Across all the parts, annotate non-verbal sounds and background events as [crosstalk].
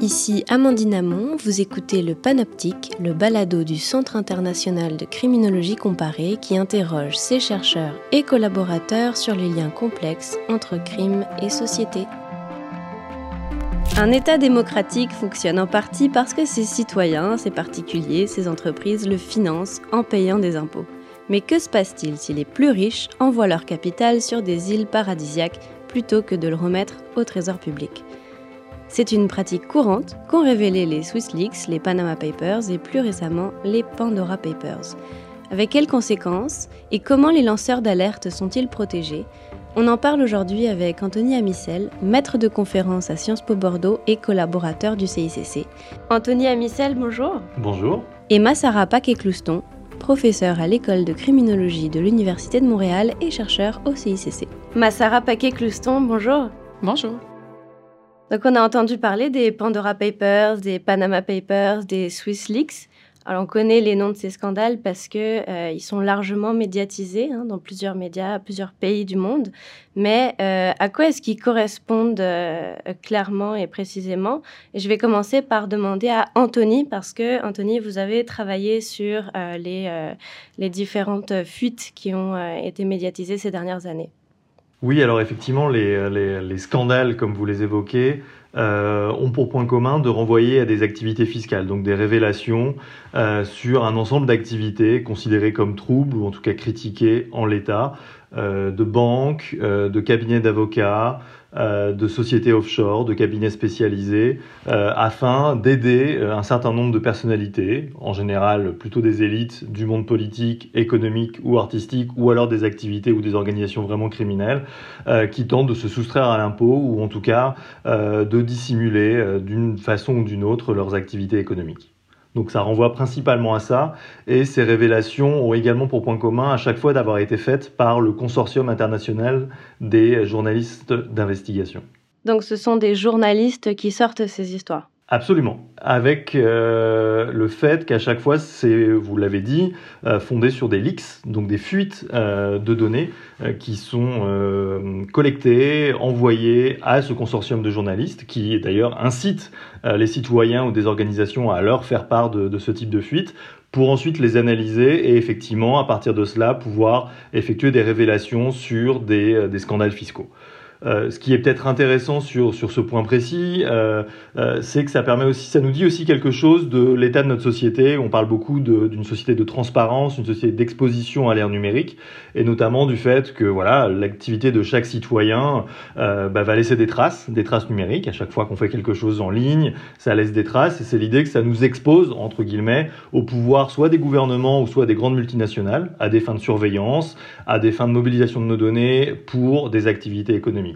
Ici Amandine Amon, vous écoutez le Panoptique, le balado du Centre international de criminologie comparée qui interroge ses chercheurs et collaborateurs sur les liens complexes entre crime et société. Un État démocratique fonctionne en partie parce que ses citoyens, ses particuliers, ses entreprises le financent en payant des impôts. Mais que se passe-t-il si les plus riches envoient leur capital sur des îles paradisiaques plutôt que de le remettre au trésor public? C'est une pratique courante qu'ont révélé les Swiss Leaks, les Panama Papers et plus récemment les Pandora Papers. Avec quelles conséquences et comment les lanceurs d'alerte sont-ils protégés? On en parle aujourd'hui avec Anthony Amicel, maître de conférence à Sciences Po Bordeaux et collaborateur du CICC. Anthony Amicel, bonjour. Bonjour. Et Massara Paquet-Clouston, professeur à l'école de criminologie de l'Université de Montréal et chercheur au CICC. Massara Paquet-Clouston, bonjour. Bonjour. Donc on a entendu parler des Pandora Papers, des Panama Papers, des Swiss Leaks. Alors on connaît les noms de ces scandales parce que euh, ils sont largement médiatisés hein, dans plusieurs médias, plusieurs pays du monde. Mais euh, à quoi est-ce qu'ils correspondent euh, clairement et précisément? Et je vais commencer par demander à Anthony parce que Anthony, vous avez travaillé sur les, les différentes fuites qui ont été médiatisées ces dernières années. Oui, alors effectivement, les, scandales, comme vous les évoquez, euh, ont pour point commun de renvoyer à des activités fiscales, donc des révélations euh, sur un ensemble d'activités considérées comme troubles ou en tout cas critiquées en l'état, euh, de banques, de cabinets d'avocats, de sociétés offshore, de cabinets spécialisés, euh, afin d'aider euh, un certain nombre de personnalités, en général plutôt des élites du monde politique, économique ou artistique, ou alors des activités ou des organisations vraiment criminelles, qui tentent de se soustraire à l'impôt ou en tout cas de dissimuler d'une façon ou d'une autre leurs activités économiques. Donc ça renvoie principalement à ça. Et ces révélations ont également pour point commun à chaque fois d'avoir été faites par le consortium international des journalistes d'investigation. Donc ce sont des journalistes qui sortent ces histoires Absolument. Avec euh, le fait qu'à chaque fois, c'est, vous l'avez dit, euh, fondé sur des leaks, donc des fuites euh, de données qui sont collectées, envoyées à ce consortium de journalistes, qui d'ailleurs incite les citoyens ou des organisations à leur faire part de, ce type de fuites pour ensuite les analyser et effectivement, à partir de cela, pouvoir effectuer des révélations sur des scandales fiscaux. Euh, ce qui est peut-être intéressant sur, sur ce point précis, euh, euh, c'est que ça permet aussi, ça nous dit aussi quelque chose de l'état de notre société. On parle beaucoup d'une société de transparence, une société d'exposition à l'ère numérique, et notamment du fait que voilà, l'activité de chaque citoyen bah, va laisser des traces, des traces numériques. À chaque fois qu'on fait quelque chose en ligne, ça laisse des traces, et c'est l'idée que ça nous expose entre guillemets au pouvoir soit des gouvernements ou soit des grandes multinationales à des fins de surveillance, à des fins de mobilisation de nos données pour des activités économiques.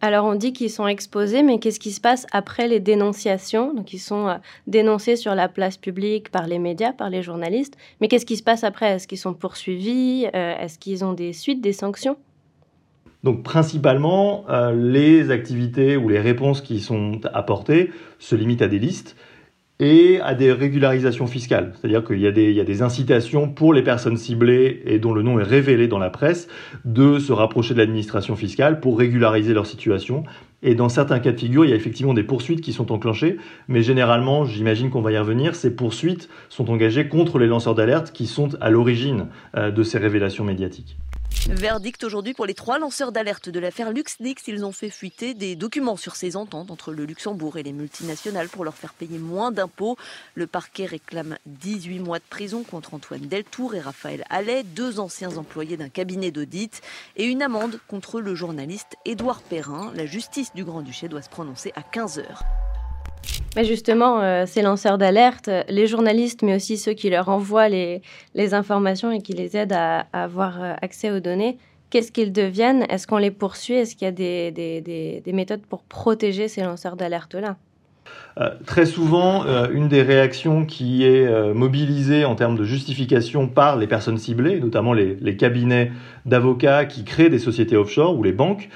Alors on dit qu'ils sont exposés, mais qu'est-ce qui se passe après les dénonciations? Donc ils sont euh, dénoncés sur la place publique par les médias, par les journalistes. Mais qu'est-ce qui se passe après? Est-ce qu'ils sont poursuivis? Euh, Est-ce qu'ils ont des suites, des sanctions? Donc principalement, euh, les activités ou les réponses qui sont apportées se limitent à des listes et à des régularisations fiscales. C'est-à-dire qu'il y, a des incitations pour les personnes ciblées et dont le nom est révélé dans la presse de se rapprocher de l'administration fiscale pour régulariser leur situation. Et dans certains cas de figure, il y a effectivement des poursuites qui sont enclenchées, mais généralement, j'imagine qu'on va y revenir, ces poursuites sont engagées contre les lanceurs d'alerte qui sont à l'origine euh, de ces révélations médiatiques. Verdict aujourd'hui pour les trois lanceurs d'alerte de l'affaire LuxLeaks. Ils ont fait fuiter des documents sur ces ententes entre le Luxembourg et les multinationales pour leur faire payer moins d'impôts. Le parquet réclame 18 mois de prison contre Antoine Deltour et Raphaël Allais, deux anciens employés d'un cabinet d'audit, et une amende contre le journaliste Édouard Perrin. La justice du Grand-Duché doit se prononcer à 15 heures. Mais justement, euh, ces lanceurs d'alerte, les journalistes, mais aussi ceux qui leur envoient les, informations et qui les aident à, avoir euh, accès aux données, qu'est-ce qu'ils deviennent? Est-ce qu'on les poursuit? Est-ce qu'il y a des, méthodes pour protéger ces lanceurs d'alerte-là? Euh, très souvent, une des réactions qui est mobilisée en termes de justification par les personnes ciblées, notamment les, cabinets d'avocats qui créent des sociétés offshore ou les banques,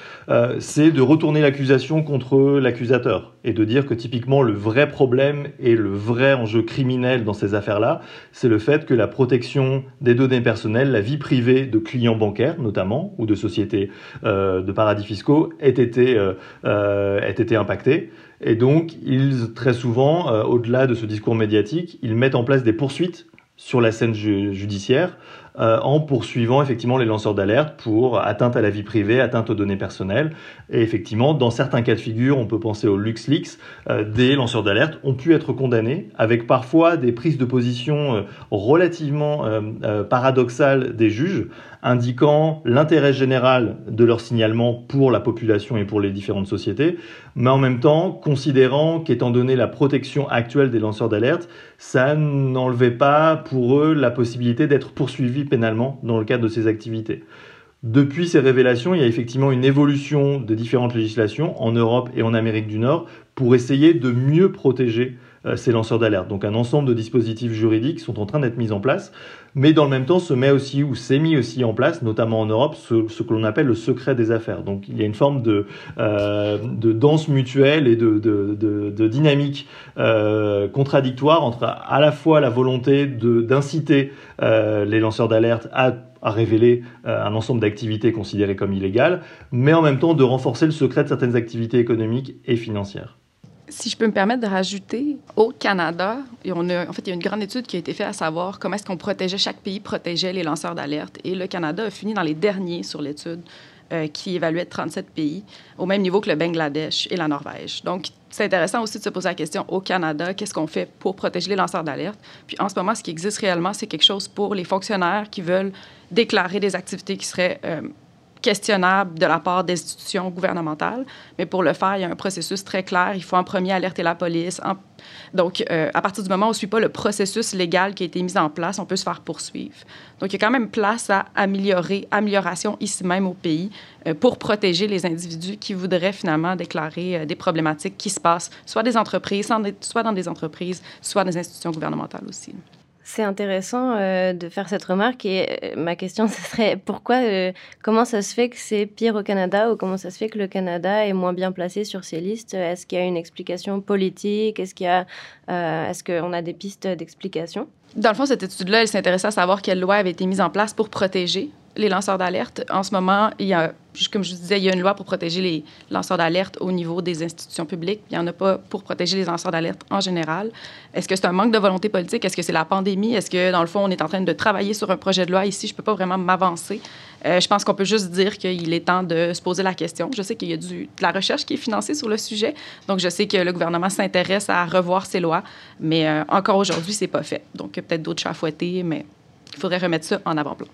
c'est de retourner l'accusation contre l'accusateur et de dire que typiquement le vrai problème et le vrai enjeu criminel dans ces affaires-là, c'est le fait que la protection des données personnelles, la vie privée de clients bancaires notamment, ou de sociétés euh, de paradis fiscaux, ait été, euh, euh, ait été impactée. Et donc, ils, très souvent, au-delà de ce discours médiatique, ils mettent en place des poursuites sur la scène judiciaire euh, en poursuivant effectivement les lanceurs d'alerte pour atteinte à la vie privée, atteinte aux données personnelles. Et effectivement, dans certains cas de figure, on peut penser au LuxLeaks, euh, des lanceurs d'alerte ont pu être condamnés avec parfois des prises de position euh, relativement paradoxales des juges, indiquant l'intérêt général de leur signalement pour la population et pour les différentes sociétés, mais en même temps considérant qu'étant donné la protection actuelle des lanceurs d'alerte, ça n'enlevait pas pour eux la possibilité d'être poursuivis pénalement dans le cadre de ces activités. Depuis ces révélations, il y a effectivement une évolution de différentes législations en Europe et en Amérique du Nord pour essayer de mieux protéger ces lanceurs d'alerte. Donc un ensemble de dispositifs juridiques sont en train d'être mis en place, mais dans le même temps se met aussi ou s'est mis aussi en place, notamment en Europe, ce, que l'on appelle le secret des affaires. Donc il y a une forme de, euh, de danse mutuelle et de, de, de dynamique euh, contradictoire entre à la fois la volonté d'inciter euh, les lanceurs d'alerte à à révéler euh, un ensemble d'activités considérées comme illégales, mais en même temps de renforcer le secret de certaines activités économiques et financières. Si je peux me permettre de rajouter, au Canada, on a, en fait, il y a une grande étude qui a été faite à savoir comment est-ce qu'on protégeait, chaque pays protégeait les lanceurs d'alerte. Et le Canada a fini dans les derniers sur l'étude euh, qui évaluait 37 pays, au même niveau que le Bangladesh et la Norvège. Donc, c'est intéressant aussi de se poser la question au Canada, qu'est-ce qu'on fait pour protéger les lanceurs d'alerte? Puis en ce moment, ce qui existe réellement, c'est quelque chose pour les fonctionnaires qui veulent déclarer des activités qui seraient euh, questionnable de la part d'institutions gouvernementales. Mais pour le faire, il y a un processus très clair. Il faut en premier alerter la police. Donc, euh, à partir du moment où on ne suit pas le processus légal qui a été mis en place, on peut se faire poursuivre. Donc, il y a quand même place à améliorer, amélioration ici même au pays euh, pour protéger les individus qui voudraient finalement déclarer euh, des problématiques qui se passent, soit des entreprises, soit dans des entreprises, soit des institutions gouvernementales aussi. C'est intéressant euh, de faire cette remarque et euh, ma question [laughs] ce serait pourquoi, euh, comment ça se fait que c'est pire au Canada ou comment ça se fait que le Canada est moins bien placé sur ces listes? Est-ce qu'il y a une explication politique? Est-ce qu'il y a, est-ce qu'on a des pistes d'explication? Dans le fond, cette étude-là, elle s'intéressait à savoir quelle loi avait été mise en place pour protéger les lanceurs d'alerte. En ce moment, il y a, comme je disais, il y a une loi pour protéger les lanceurs d'alerte au niveau des institutions publiques. Il n'y en a pas pour protéger les lanceurs d'alerte en général. Est-ce que c'est un manque de volonté politique? Est-ce que c'est la pandémie? Est-ce que, dans le fond, on est en train de travailler sur un projet de loi ici? Je ne peux pas vraiment m'avancer. Euh, je pense qu'on peut juste dire qu'il est temps de se poser la question. Je sais qu'il y a du, de la recherche qui est financée sur le sujet. Donc, je sais que le gouvernement s'intéresse à revoir ces lois. Mais euh, encore aujourd'hui, ce n'est pas fait. Donc, peut-être d'autres chats à fouetter, mais il faudrait remettre ça en avant-plan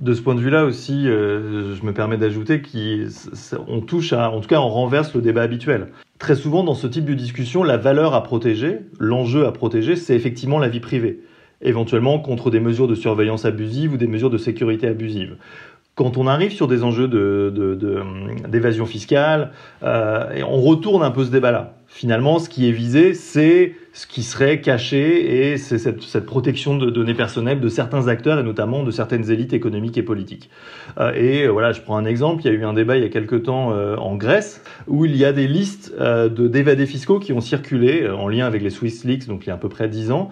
de ce point de vue-là aussi, euh, je me permets d'ajouter qu'on touche à, en tout cas, on renverse le débat habituel. Très souvent, dans ce type de discussion, la valeur à protéger, l'enjeu à protéger, c'est effectivement la vie privée, éventuellement contre des mesures de surveillance abusive ou des mesures de sécurité abusive. Quand on arrive sur des enjeux d'évasion fiscale, euh, on retourne un peu ce débat-là finalement, ce qui est visé, c'est ce qui serait caché et c'est cette, protection de données personnelles de certains acteurs et notamment de certaines élites économiques et politiques. Euh, et voilà, je prends un exemple. Il y a eu un débat il y a quelque temps euh, en Grèce où il y a des listes d'évadés fiscaux qui ont circulé en lien avec les Swiss Leaks, donc il y a à peu près 10 ans,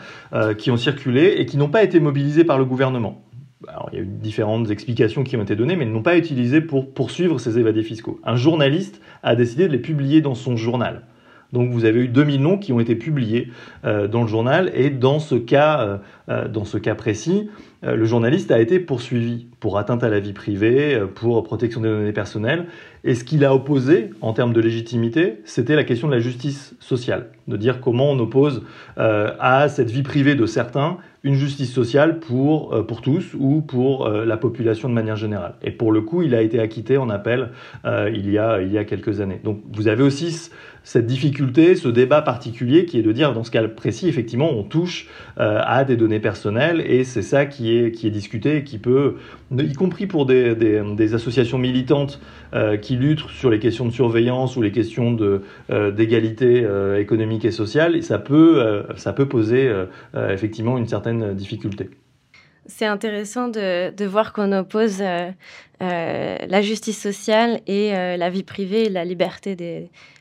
qui ont circulé et qui n'ont pas été mobilisés par le gouvernement. Alors, il y a eu différentes explications qui ont été données, mais ils n'ont pas utilisé pour poursuivre ces évadés fiscaux. Un journaliste a décidé de les publier dans son journal. Donc vous avez eu 2000 noms qui ont été publiés euh, dans le journal et dans ce cas, euh, euh, dans ce cas précis, le journaliste a été poursuivi pour atteinte à la vie privée, pour protection des données personnelles. Et ce qu'il a opposé en termes de légitimité, c'était la question de la justice sociale, de dire comment on oppose à cette vie privée de certains une justice sociale pour, pour tous ou pour la population de manière générale. Et pour le coup, il a été acquitté en appel il, y a, il y a quelques années. Donc vous avez aussi cette difficulté, ce débat particulier qui est de dire, dans ce cas précis, effectivement, on touche euh, à des données personnelles et c'est ça qui est, discuté et qui peut, y compris pour des, des, associations militantes euh, qui luttent sur les questions de surveillance ou les questions euh, d'égalité économique et sociale, ça peut, ça peut poser effectivement une certaine difficulté. C'est intéressant de, voir qu'on oppose euh, euh, la justice sociale et euh, la vie privée et la liberté.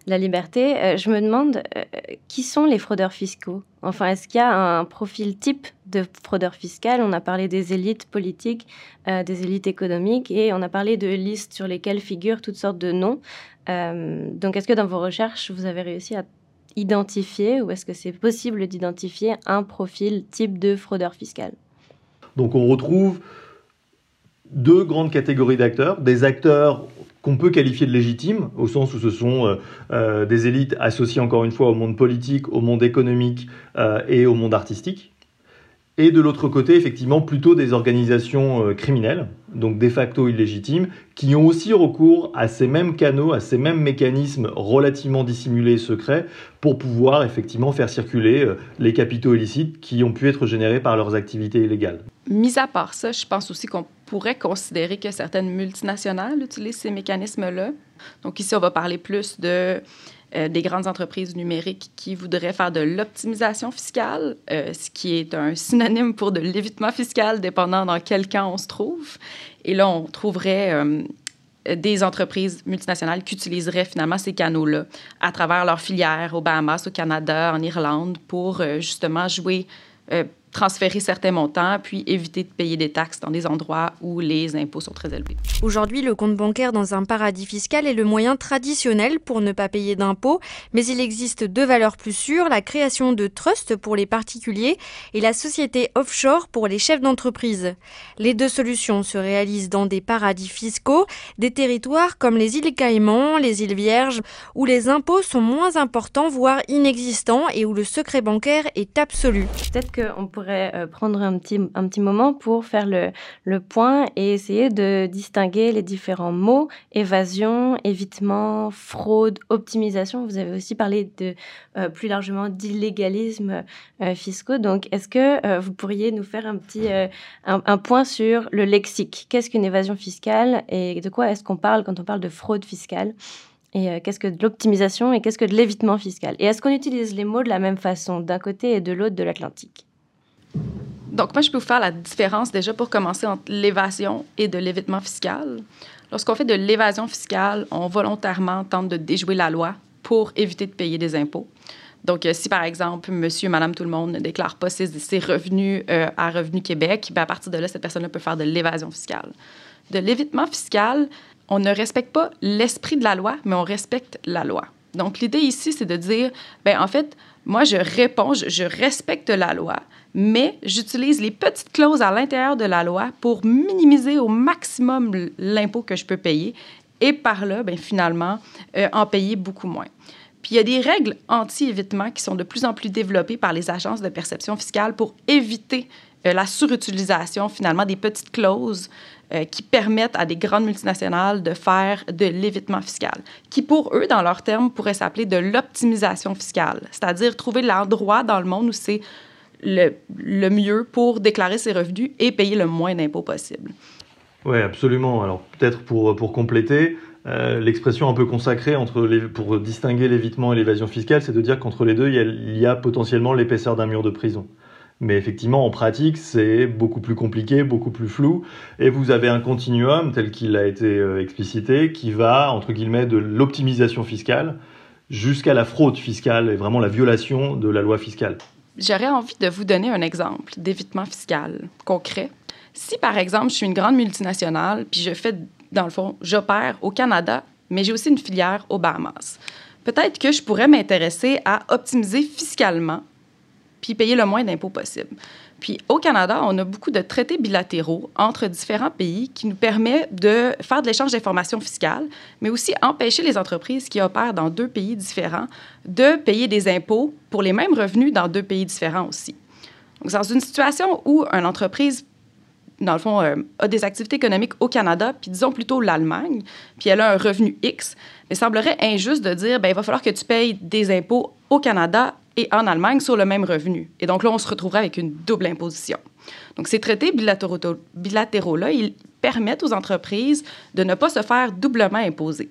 Je me demande qui sont les fraudeurs fiscaux? Enfin, est-ce qu'il y a un profil type de fraudeur fiscal? On a parlé des élites politiques, des élites économiques et on a parlé de listes sur lesquelles figurent toutes sortes de noms. donc, est-ce que dans vos recherches, vous avez réussi à identifier ou est-ce que c'est possible d'identifier un profil type de fraudeur fiscal? Donc on retrouve deux grandes catégories d'acteurs, des acteurs qu'on peut qualifier de légitimes, au sens où ce sont euh, euh, des élites associées encore une fois au monde politique, au monde économique euh, et au monde artistique. Et de l'autre côté, effectivement, plutôt des organisations criminelles, donc de facto illégitimes, qui ont aussi recours à ces mêmes canaux, à ces mêmes mécanismes relativement dissimulés et secrets pour pouvoir effectivement faire circuler les capitaux illicites qui ont pu être générés par leurs activités illégales. Mis à part ça, je pense aussi qu'on pourrait considérer que certaines multinationales utilisent ces mécanismes-là. Donc ici, on va parler plus de euh, des grandes entreprises numériques qui voudraient faire de l'optimisation fiscale, euh, ce qui est un synonyme pour de l'évitement fiscal, dépendant dans quel camp on se trouve. Et là, on trouverait euh, des entreprises multinationales qui utiliseraient finalement ces canaux-là à travers leurs filières au Bahamas, au Canada, en Irlande, pour justement jouer transférer certains montants, puis éviter de payer des taxes dans des endroits où les impôts sont très élevés. Aujourd'hui, le compte bancaire dans un paradis fiscal est le moyen traditionnel pour ne pas payer d'impôts, mais il existe deux valeurs plus sûres, la création de trusts pour les particuliers et la société offshore pour les chefs d'entreprise. Les deux solutions se réalisent dans des paradis fiscaux, des territoires comme les îles Caïmans, les îles Vierges, où les impôts sont moins importants, voire inexistants, et où le secret bancaire est absolu. Peut-être qu'on pourrait euh, prendre un petit, un petit moment pour faire le, le point et essayer de distinguer les différents mots. Évasion, évitement, fraude, optimisation. Vous avez aussi parlé de euh, plus largement d'illégalisme euh, fiscaux. Donc, est-ce que euh, vous pourriez nous faire un petit un, un point sur le lexique? Qu'est-ce qu'une évasion fiscale et de quoi est-ce qu'on parle quand on parle de fraude fiscale? Et qu'est-ce que de l'optimisation et qu'est-ce que de l'évitement fiscal? Et est-ce qu'on utilise les mots de la même façon d'un côté et de l'autre de l'Atlantique? Donc, moi, je peux vous faire la différence déjà pour commencer entre l'évasion et de l'évitement fiscal. Lorsqu'on fait de l'évasion fiscale, on volontairement tente de déjouer la loi pour éviter de payer des impôts. Donc, euh, si par exemple, monsieur, madame, tout le monde ne déclare pas ses, revenus euh, à Revenu Québec, ben, à partir de là, cette personne-là peut faire de l'évasion fiscale. De l'évitement fiscal, on ne respecte pas l'esprit de la loi, mais on respecte la loi. Donc, l'idée ici, c'est de dire, ben en fait, moi, je réponds, je respecte la loi, mais j'utilise les petites clauses à l'intérieur de la loi pour minimiser au maximum l'impôt que je peux payer et par là, ben, finalement, euh, en payer beaucoup moins. Puis il y a des règles anti-évitement qui sont de plus en plus développées par les agences de perception fiscale pour éviter euh, la surutilisation, finalement, des petites clauses euh, qui permettent à des grandes multinationales de faire de l'évitement fiscal, qui pour eux, dans leurs termes, pourrait s'appeler de l'optimisation fiscale, c'est-à-dire trouver l'endroit dans le monde où c'est le, mieux pour déclarer ses revenus et payer le moins d'impôts possible. Oui, absolument. Alors peut-être pour, pour compléter, euh, l'expression un peu consacrée entre pour distinguer l'évitement et l'évasion fiscale, c'est de dire qu'entre les deux, il y a, il y a potentiellement l'épaisseur d'un mur de prison. Mais effectivement, en pratique, c'est beaucoup plus compliqué, beaucoup plus flou. Et vous avez un continuum, tel qu'il a été euh, explicité, qui va, entre guillemets, de l'optimisation fiscale jusqu'à la fraude fiscale et vraiment la violation de la loi fiscale. J'aurais envie de vous donner un exemple d'évitement fiscal concret. Si, par exemple, je suis une grande multinationale, puis je fais, dans le fond, j'opère au Canada, mais j'ai aussi une filière aux Bahamas, peut-être que je pourrais m'intéresser à optimiser fiscalement puis payer le moins d'impôts possible. Puis au Canada, on a beaucoup de traités bilatéraux entre différents pays qui nous permettent de faire de l'échange d'informations fiscales, mais aussi empêcher les entreprises qui opèrent dans deux pays différents de payer des impôts pour les mêmes revenus dans deux pays différents aussi. Donc, dans une situation où une entreprise dans le fond, euh, a des activités économiques au Canada, puis disons plutôt l'Allemagne, puis elle a un revenu X, il semblerait injuste de dire, ben il va falloir que tu payes des impôts au Canada et en Allemagne sur le même revenu. Et donc là, on se retrouverait avec une double imposition. Donc ces traités bilatéraux- bilatéraux-là, ils permettent aux entreprises de ne pas se faire doublement imposer.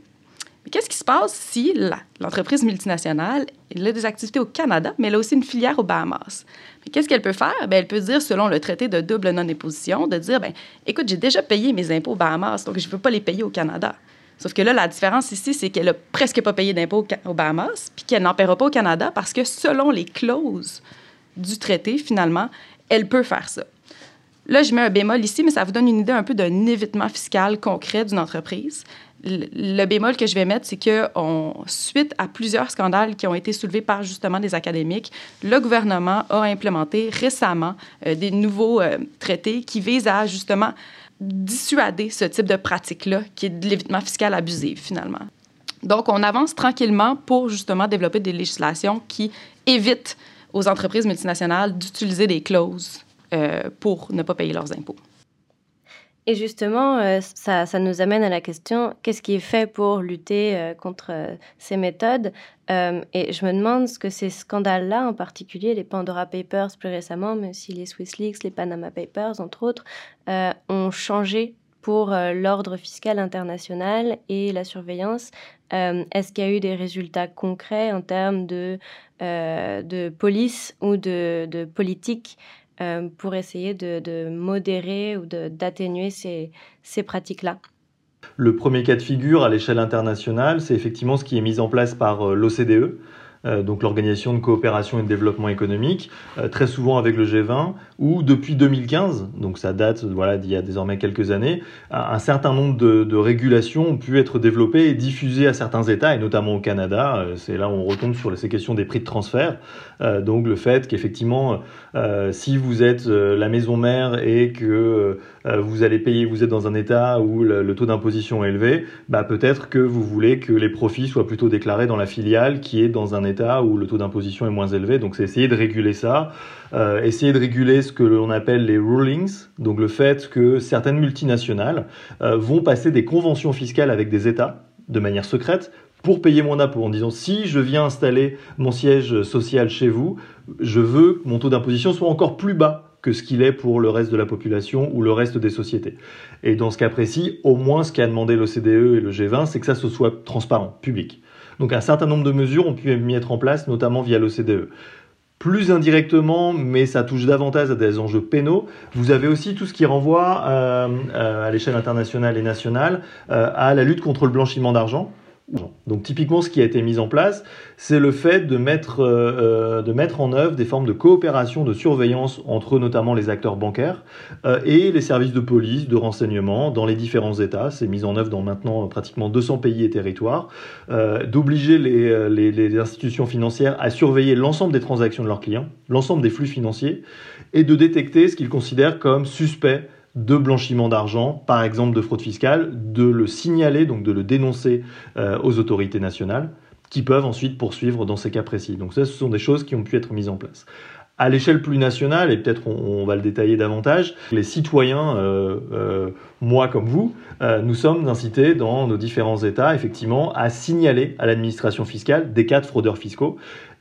Mais qu'est-ce qui se passe si l'entreprise multinationale elle a des activités au Canada, mais elle a aussi une filière aux Bahamas? Qu'est-ce qu'elle peut faire? Bien, elle peut dire, selon le traité de double non-imposition, de dire, ben, écoute, j'ai déjà payé mes impôts aux Bahamas, donc je ne veux pas les payer au Canada. Sauf que là, la différence ici, c'est qu'elle n'a presque pas payé d'impôts aux Bahamas, puis qu'elle n'en paiera pas au Canada parce que selon les clauses du traité, finalement, elle peut faire ça. Là, je mets un bémol ici, mais ça vous donne une idée un peu d'un évitement fiscal concret d'une entreprise. Le, bémol que je vais mettre, c'est que suite à plusieurs scandales qui ont été soulevés par justement des académiques, le gouvernement a implémenté récemment euh, des nouveaux euh, traités qui visent à justement dissuader ce type de pratique-là, qui est de l'évitement fiscal abusif finalement. Donc, on avance tranquillement pour justement développer des législations qui évitent aux entreprises multinationales d'utiliser des clauses euh, pour ne pas payer leurs impôts. Et justement, euh, ça, ça, nous amène à la question, qu'est-ce qui est fait pour lutter euh, contre ces méthodes? Et je me demande ce que ces scandales-là, en particulier les Pandora Papers plus récemment, mais aussi les Swiss Leaks, les Panama Papers, entre autres, ont changé pour l'ordre fiscal international et la surveillance. Est-ce qu'il y a eu des résultats concrets en termes de, de police ou de, de politique euh, pour essayer de, modérer ou d'atténuer ces, ces pratiques-là? Le premier cas de figure à l'échelle internationale, c'est effectivement ce qui est mis en place par euh, l'OCDE, euh, donc l'Organisation de coopération et de développement économique, euh, très souvent avec le G20, où depuis 2015, donc ça date voilà d'il y a désormais quelques années, un certain nombre de, régulations ont pu être développées et diffusées à certains États, et notamment au Canada. Euh, c'est là où on retombe sur ces questions des prix de transfert. Donc le fait qu'effectivement, si vous êtes la maison mère et que vous allez payer, vous êtes dans un État où le, taux d'imposition est élevé, bah peut-être que vous voulez que les profits soient plutôt déclarés dans la filiale qui est dans un État où le taux d'imposition est moins élevé. Donc c'est essayer de réguler ça, euh, essayer de réguler ce que l'on appelle les rulings, donc le fait que certaines multinationales euh, vont passer des conventions fiscales avec des États de manière secrète pour payer mon impôt en disant si je viens installer mon siège social chez vous, je veux que mon taux d'imposition soit encore plus bas que ce qu'il est pour le reste de la population ou le reste des sociétés. Et dans ce cas précis, au moins ce qu'a demandé l'OCDE et le G20, c'est que ça soit transparent, public. Donc un certain nombre de mesures ont pu être mises en place, notamment via l'OCDE. Plus indirectement, mais ça touche davantage à des enjeux pénaux, vous avez aussi tout ce qui renvoie euh, euh, à l'échelle internationale et nationale euh, à la lutte contre le blanchiment d'argent. Donc typiquement, ce qui a été mis en place, c'est le fait de mettre, euh, euh, de mettre en œuvre des formes de coopération, de surveillance entre notamment les acteurs bancaires euh, et les services de police, de renseignement dans les différents États. C'est mis en œuvre dans maintenant pratiquement 200 pays et territoires. D'obliger les institutions financières à surveiller l'ensemble des transactions de leurs clients, l'ensemble des flux financiers, et de détecter ce qu'ils considèrent comme suspect de blanchiment d'argent, par exemple de fraude fiscale, de le signaler, donc de le dénoncer euh, aux autorités nationales, qui peuvent ensuite poursuivre dans ces cas précis. Donc ça, ce sont des choses qui ont pu être mises en place. À l'échelle plus nationale, et peut-être on, va le détailler davantage, les citoyens, euh, euh, moi comme vous, nous sommes incités dans nos différents États, effectivement, à signaler à l'administration fiscale des cas de fraudeurs fiscaux.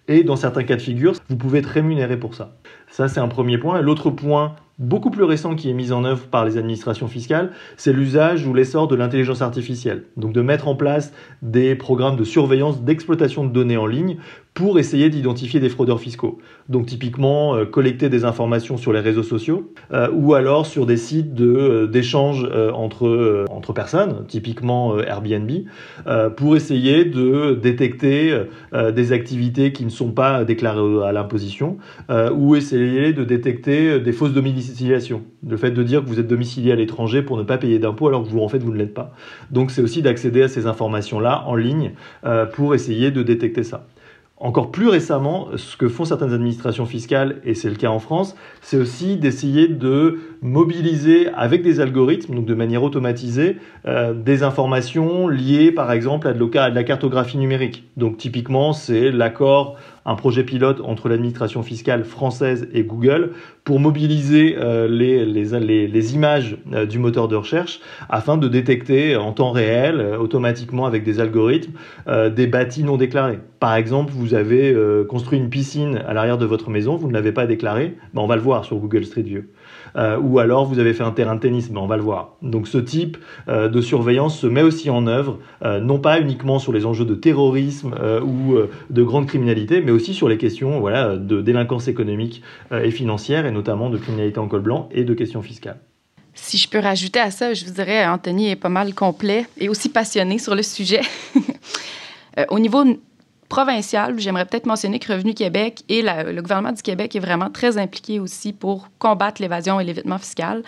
Et dans certains cas de figure, vous pouvez être rémunéré pour ça. Ça, c'est un premier point. L'autre point beaucoup plus récent qui est mis en œuvre par les administrations fiscales, c'est l'usage ou l'essor de l'intelligence artificielle. Donc de mettre en place des programmes de surveillance d'exploitation de données en ligne pour essayer d'identifier des fraudeurs fiscaux. Donc typiquement euh, collecter des informations sur les réseaux sociaux euh, ou alors sur des sites de euh, d'échange entre entre personnes, typiquement Airbnb, pour essayer de détecter des activités qui ne sont pas déclarées à l'imposition ou essayer de détecter des fausses domiciliations. Le fait de dire que vous êtes domicilié à l'étranger pour ne pas payer d'impôts alors que vous en fait vous ne l'êtes pas. Donc c'est aussi d'accéder à ces informations là en ligne pour essayer de détecter ça. Encore plus récemment, ce que font certaines administrations fiscales, et c'est le cas en France, c'est aussi d'essayer de mobiliser avec des algorithmes, donc de manière automatisée, euh, des informations liées par exemple à de, la cartographie numérique. Donc typiquement, c'est l'accord un projet pilote entre l'administration fiscale française et Google pour mobiliser les, les, images du moteur de recherche afin de détecter en temps réel, automatiquement avec des algorithmes, des bâtis non déclarés. Par exemple, vous avez construit une piscine à l'arrière de votre maison, vous ne l'avez pas déclaré, ben on va le voir sur Google Street View. Euh, ou alors vous avez fait un terrain de tennis, mais on va le voir. Donc ce type euh, de surveillance se met aussi en œuvre, euh, non pas uniquement sur les enjeux de terrorisme ou de grande criminalité, mais aussi sur les questions voilà, de délinquance économique et financière, et notamment de criminalité en col blanc et de questions fiscales. Si je peux rajouter à ça, je vous dirais, Anthony est pas mal complet et aussi passionné sur le sujet. [laughs] au niveau provincial, j'aimerais peut-être mentionner que Revenu Québec et le gouvernement du Québec est vraiment très impliqué aussi pour combattre l'évasion et l'évitement fiscal.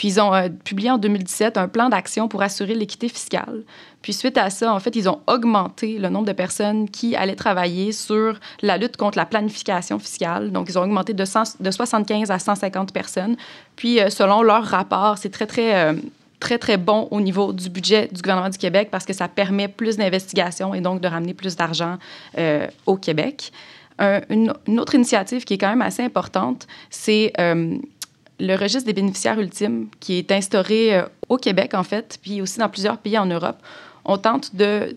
Puis ils ont euh, publié en 2017 un plan d'action pour assurer l'équité fiscale. Puis suite à ça, en fait, ils ont augmenté le nombre de personnes qui allaient travailler sur la lutte contre la planification fiscale. Donc, ils ont augmenté de, de 75 à 150 personnes. Puis, euh, selon leur rapport, c'est très, très euh, très, très bon au niveau du budget du gouvernement du Québec parce que ça permet plus d'investigation et donc de ramener plus d'argent euh, au Québec. une, autre initiative qui est quand même assez importante, c'est euh, le registre des bénéficiaires ultimes qui est instauré euh, au Québec, en fait, puis aussi dans plusieurs pays en Europe. On tente de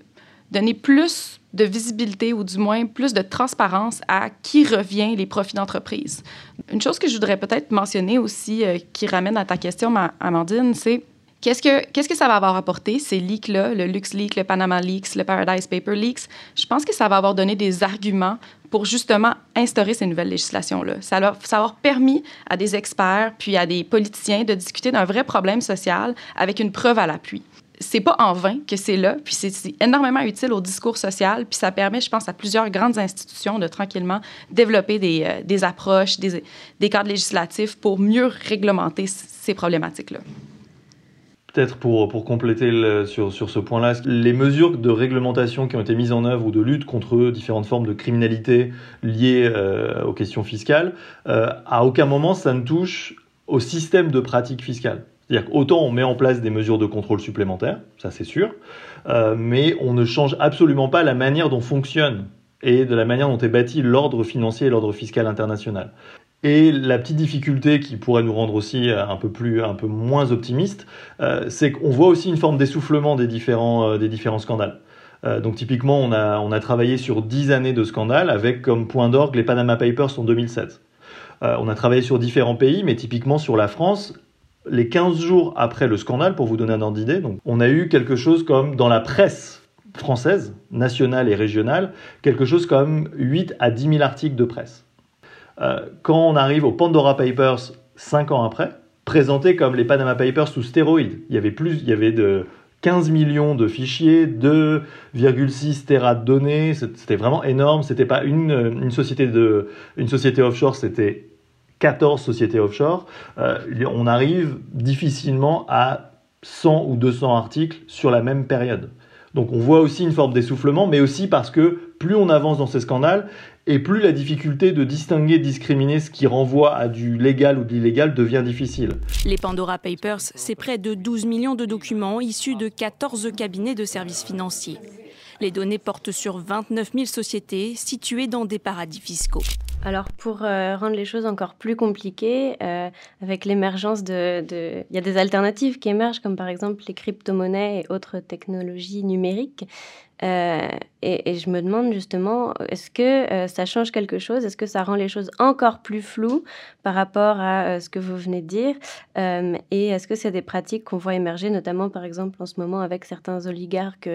donner plus de visibilité ou du moins plus de transparence à qui revient les profits d'entreprise. Une chose que je voudrais peut-être mentionner aussi, qui ramène à ta question, Amandine, c'est Qu'est-ce que, ça va avoir apporté, ces leaks-là, le LuxLeaks, le Panama Leaks, le Paradise Paper Leaks? Je pense que ça va avoir donné des arguments pour justement instaurer ces nouvelles législations-là. Ça, va avoir permis à des experts puis à des politiciens de discuter d'un vrai problème social avec une preuve à l'appui. C'est pas en vain que c'est là, puis c'est, énormément utile au discours social, puis ça permet, je pense, à plusieurs grandes institutions de tranquillement développer des, euh, approches, des, des cadres législatifs pour mieux réglementer ces problématiques-là. Peut-être pour, compléter sur, sur ce point-là, les mesures de réglementation qui ont été mises en œuvre ou de lutte contre différentes formes de criminalité liées euh, aux questions fiscales, euh, à aucun moment ça ne touche au système de pratique fiscale. C'est-à-dire qu'autant on met en place des mesures de contrôle supplémentaires, ça c'est sûr, euh, mais on ne change absolument pas la manière dont fonctionne et de la manière dont est bâti l'ordre financier et l'ordre fiscal international. Et la petite difficulté qui pourrait nous rendre aussi euh, un peu plus, un peu moins optimiste, euh, c'est qu'on voit aussi une forme d'essoufflement des différents, euh, des différents scandales. donc typiquement, on a, on a travaillé sur 10 années de scandales avec comme point d'orgue les Panama Papers en 2007. on a travaillé sur différents pays, mais typiquement sur la France, les 15 jours après le scandale, pour vous donner un ordre d'idée, donc on a eu quelque chose comme dans la presse française, nationale et régionale, quelque chose comme 8 à 10 000 articles de presse. Euh, quand on arrive aux Pandora Papers cinq ans après, présentés comme les Panama Papers sous stéroïdes, il y avait plus, il y avait de 15 millions de fichiers, 2,6 Tera de données, c'était vraiment énorme. C'était pas une, une, société de, une société offshore, c'était 14 sociétés offshore. Euh, on arrive difficilement à 100 ou 200 articles sur la même période. Donc on voit aussi une forme d'essoufflement, mais aussi parce que plus on avance dans ces scandales, et plus la difficulté de distinguer, de discriminer ce qui renvoie à du légal ou de l'illégal devient difficile. Les Pandora Papers, c'est près de 12 millions de documents issus de 14 cabinets de services financiers. Les données portent sur 29 000 sociétés situées dans des paradis fiscaux. Alors pour euh, rendre les choses encore plus compliquées, euh, avec l'émergence de, Il y a des alternatives qui émergent, comme par exemple les crypto-monnaies et autres technologies numériques. Euh, et, je me demande justement, est-ce que euh, ça change quelque chose? Est-ce que ça rend les choses encore plus floues par rapport à euh, ce que vous venez de dire? Et est-ce que c'est des pratiques qu'on voit émerger, notamment par exemple en ce moment avec certains oligarques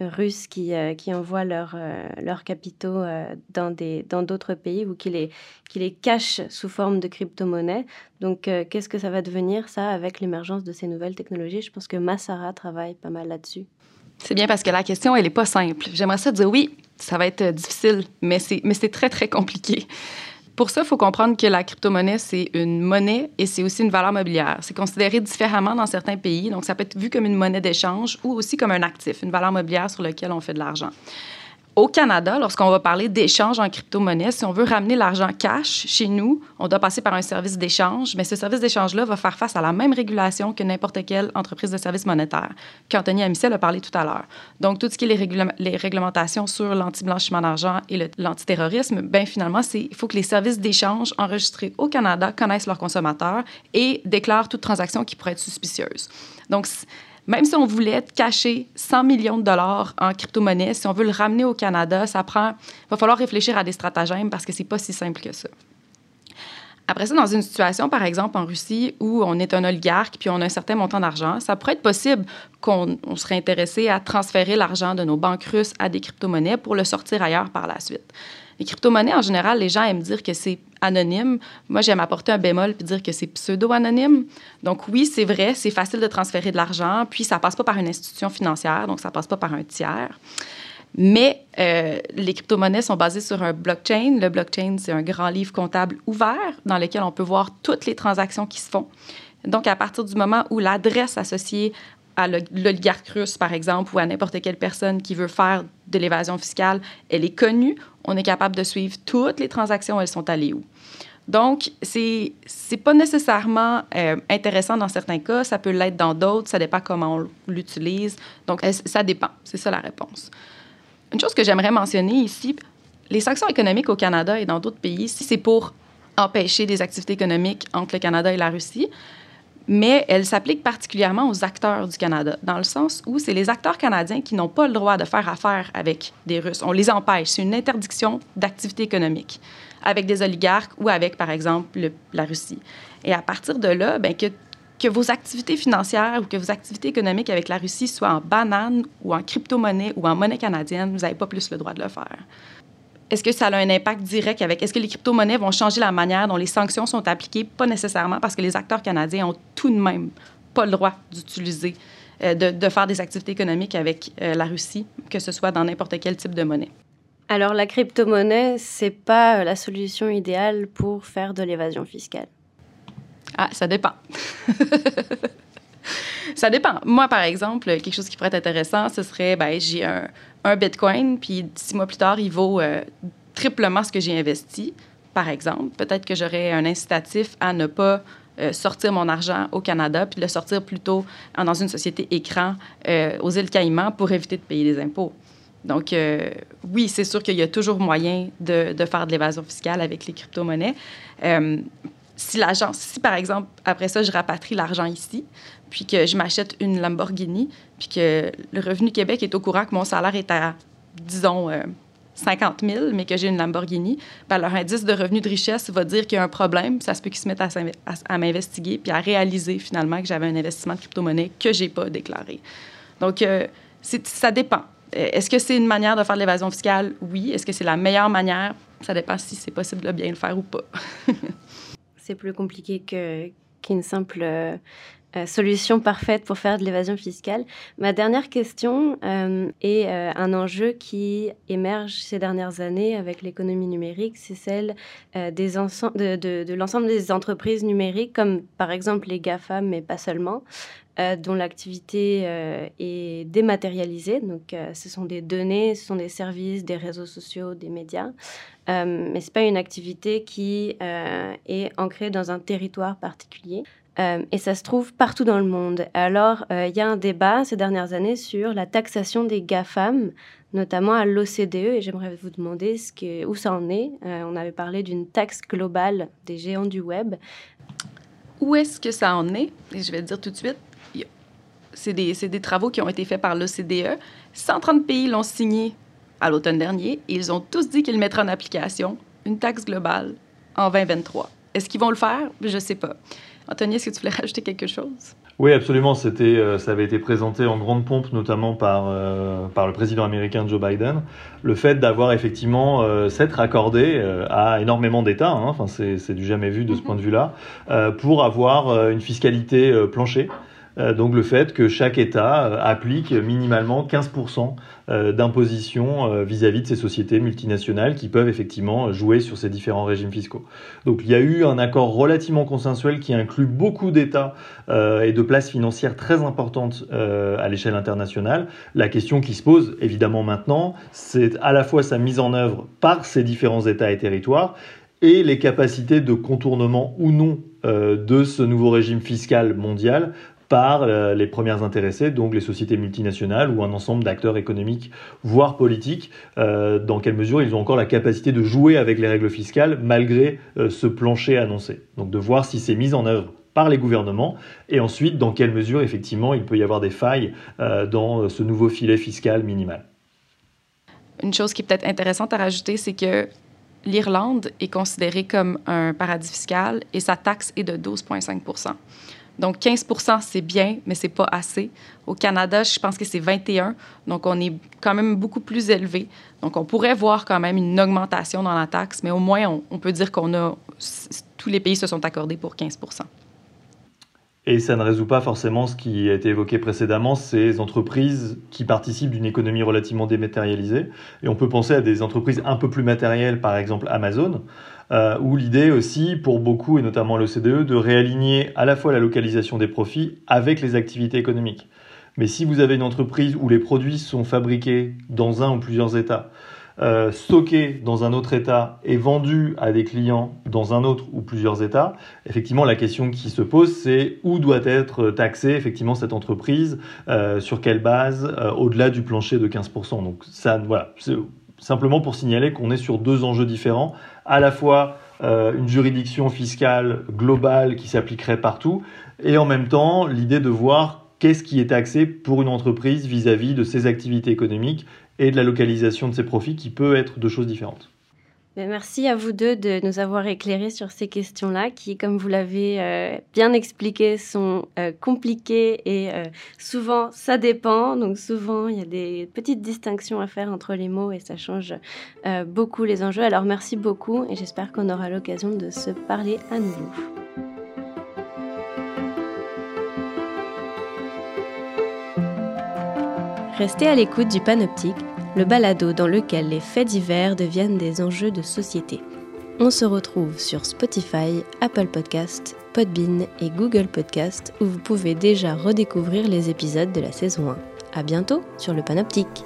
russes qui, envoient leurs leurs capitaux dans d'autres pays ou qui les, qui les cachent sous forme de crypto-monnaie Donc qu'est-ce que ça va devenir ça avec l'émergence de ces nouvelles technologies? Je pense que Massara travaille pas mal là-dessus. C'est bien parce que la question, elle n'est pas simple. J'aimerais ça dire oui, ça va être euh, difficile, mais c'est, mais c'est très, très compliqué. Pour ça, il faut comprendre que la crypto-monnaie, c'est une monnaie et c'est aussi une valeur mobilière. C'est considéré différemment dans certains pays. Donc, ça peut être vu comme une monnaie d'échange ou aussi comme un actif, une valeur mobilière sur laquelle on fait de l'argent. Au Canada, lorsqu'on va parler d'échange en crypto-monnaie, si on veut ramener l'argent cash chez nous, on doit passer par un service d'échange, mais ce service d'échange-là va faire face à la même régulation que n'importe quelle entreprise de services monétaires, qu'Anthony Amicel a parlé tout à l'heure. Donc, tout ce qui est les, réglementations sur l'anti-blanchiment d'argent et l'antiterrorisme, ben finalement, il faut que les services d'échange enregistrés au Canada connaissent leurs consommateurs et déclarent toute transaction qui pourrait être suspicieuse. Donc, même si on voulait cacher 100 millions de dollars en crypto-monnaie, si on veut le ramener au Canada, ça prend. Il va falloir réfléchir à des stratagèmes parce que c'est pas si simple que ça. Après ça, dans une situation, par exemple, en Russie, où on est un oligarque puis on a un certain montant d'argent, ça pourrait être possible qu'on serait intéressé à transférer l'argent de nos banques russes à des crypto-monnaies pour le sortir ailleurs par la suite. Les crypto-monnaies, en général, les gens aiment dire que c'est anonyme. Moi, j'aime apporter un bémol puis dire que c'est pseudo-anonyme. Donc, oui, c'est vrai, c'est facile de transférer de l'argent, puis ça passe pas par une institution financière, donc ça passe pas par un tiers. Mais euh, les crypto-monnaies sont basées sur un blockchain. Le blockchain, c'est un grand livre comptable ouvert dans lequel on peut voir toutes les transactions qui se font. Donc, à partir du moment où l'adresse associée à l'oligarque russe, par exemple, ou à n'importe quelle personne qui veut faire de l'évasion fiscale, elle est connue, on est capable de suivre toutes les transactions, elles sont allées où. Donc, c'est n'est pas nécessairement euh, intéressant dans certains cas, ça peut l'être dans d'autres, ça dépend comment on l'utilise. Donc, ça dépend, c'est ça la réponse. Une chose que j'aimerais mentionner ici, les sanctions économiques au Canada et dans d'autres pays, c'est pour empêcher des activités économiques entre le Canada et la Russie mais elle s'applique particulièrement aux acteurs du Canada, dans le sens où c'est les acteurs canadiens qui n'ont pas le droit de faire affaire avec des Russes. On les empêche. C'est une interdiction d'activité économique avec des oligarques ou avec, par exemple, la Russie. Et à partir de là, que, que vos activités financières ou que vos activités économiques avec la Russie soient en banane ou en crypto-monnaie ou en monnaie canadienne, vous n'avez pas plus le droit de le faire est-ce que ça a un impact direct avec, est-ce que les crypto-monnaies vont changer la manière dont les sanctions sont appliquées? Pas nécessairement, parce que les acteurs canadiens ont tout de même pas le droit d'utiliser, euh, de, faire des activités économiques avec euh, la Russie, que ce soit dans n'importe quel type de monnaie. Alors la crypto-monnaie, c'est pas la solution idéale pour faire de l'évasion fiscale. Ah, ça dépend. [laughs] ça dépend. Moi, par exemple, quelque chose qui pourrait être intéressant, ce serait, ben, j'ai un, Bitcoin, puis six mois plus tard, il vaut euh, triplement ce que j'ai investi, par exemple. Peut-être que j'aurais un incitatif à ne pas euh, sortir mon argent au Canada, puis le sortir plutôt dans une société écran euh, aux îles Caïmans pour éviter de payer des impôts. Donc, oui, c'est sûr qu'il y a toujours moyen de faire de l'évasion fiscale avec les crypto-monnaies. Si l'agence, si par exemple, après ça, je rapatrie l'argent ici, puis que je m'achète une Lamborghini, puis que le Revenu Québec est au courant que mon salaire est à, disons, 50 euh, 000, mais que j'ai une Lamborghini, ben leur indice de revenu de richesse va dire qu'il y a un problème. Ça se peut qu'ils se mettent à, m'investiguer puis à réaliser finalement que j'avais un investissement de crypto-monnaie que j'ai pas déclaré. Donc, euh, ça dépend. Euh, est-ce que c'est une manière de faire de l'évasion fiscale? Oui. Est-ce que c'est la meilleure manière? Ça dépend si c'est possible de bien le faire ou pas. [laughs] c'est plus compliqué qu'une simple euh, solution parfaite pour faire de l'évasion fiscale. Ma dernière question euh, est euh, un enjeu qui émerge ces dernières années avec l'économie numérique, c'est celle de, l'ensemble des entreprises numériques, comme par exemple les GAFA, mais pas seulement, dont l'activité est dématérialisée. Donc, ce sont des données, ce sont des services, des réseaux sociaux, des médias. mais ce n'est pas une activité qui est ancrée dans un territoire particulier. Euh, et ça se trouve partout dans le monde. Alors, il euh, y a un débat ces dernières années sur la taxation des GAFAM, notamment à l'OCDE, et j'aimerais vous demander où ça en est. Euh, on avait parlé d'une taxe globale des géants du web. Où est-ce que ça en est? Et je vais le dire tout de suite. C'est des, des, travaux qui ont été faits par l'OCDE. 130 pays l'ont signé à l'automne dernier et ils ont tous dit qu'ils mettraient en application une taxe globale en 2023. Est-ce qu'ils vont le faire? Je ne sais pas. Anthony, est-ce que tu voulais rajouter quelque chose? Oui, absolument. C'était, euh, ça avait été présenté en grande pompe, notamment par, euh, par le président américain Joe Biden. Le fait d'avoir effectivement euh, s'être accordé à énormément d'États, hein, enfin c'est, du jamais vu de ce mhm. point de vue-là, pour avoir une fiscalité plancher donc le fait que chaque État applique minimalement 15% d'imposition vis-à-vis de ces sociétés multinationales qui peuvent effectivement jouer sur ces différents régimes fiscaux. Donc il y a eu un accord relativement consensuel qui inclut beaucoup d'États et de places financières très importantes à l'échelle internationale. La question qui se pose évidemment maintenant, c'est à la fois sa mise en œuvre par ces différents États et territoires et les capacités de contournement ou non euh, de ce nouveau régime fiscal mondial par euh, les premières intéressées, donc les sociétés multinationales ou un ensemble d'acteurs économiques, voire politiques, euh, dans quelle mesure ils ont encore la capacité de jouer avec les règles fiscales malgré ce plancher annoncé. Donc de voir si c'est mis en œuvre par les gouvernements et ensuite dans quelle mesure effectivement il peut y avoir des failles dans ce nouveau filet fiscal minimal. Une chose qui est peut-être intéressante à rajouter, c'est que l'Irlande est considérée comme un paradis fiscal et sa taxe est de 12,5 donc 15% c'est bien, mais c'est pas assez. Au Canada, je pense que c'est 21, donc on est quand même beaucoup plus élevé. Donc on pourrait voir quand même une augmentation dans la taxe, mais au moins on, on peut dire qu'on a tous les pays se sont accordés pour 15% et ça ne résout pas forcément ce qui a été évoqué précédemment, ces entreprises qui participent d'une économie relativement dématérialisée. Et on peut penser à des entreprises un peu plus matérielles, par exemple Amazon, euh, où l'idée aussi, pour beaucoup, et notamment l'OCDE, de réaligner à la fois la localisation des profits avec les activités économiques. Mais si vous avez une entreprise où les produits sont fabriqués dans un ou plusieurs États, euh, stocké dans un autre État et vendu à des clients dans un autre ou plusieurs États, effectivement, la question qui se pose, c'est où doit être taxée effectivement cette entreprise, euh, sur quelle base, euh, au-delà du plancher de 15%. Donc ça, voilà, c'est simplement pour signaler qu'on est sur deux enjeux différents, à la fois une juridiction fiscale globale qui s'appliquerait partout, et en même temps l'idée de voir qu'est-ce qui est taxé pour une entreprise vis-à-vis de ses activités économiques et de la localisation de ses profits qui peut être deux choses différentes. Ben, merci à vous deux de nous avoir éclairés sur ces questions-là qui, comme vous l'avez euh, bien expliqué, sont euh, compliquées et euh, souvent ça dépend. Donc souvent il y a des petites distinctions à faire entre les mots et ça change beaucoup les enjeux. Alors merci beaucoup et j'espère qu'on aura l'occasion de se parler à nouveau. Restez à l'écoute du Panoptique, le balado dans lequel les faits divers deviennent des enjeux de société. On se retrouve sur Spotify, Apple Podcast, Podbean et Google Podcast où vous pouvez déjà redécouvrir les épisodes de la saison 1. À bientôt sur le Panoptique.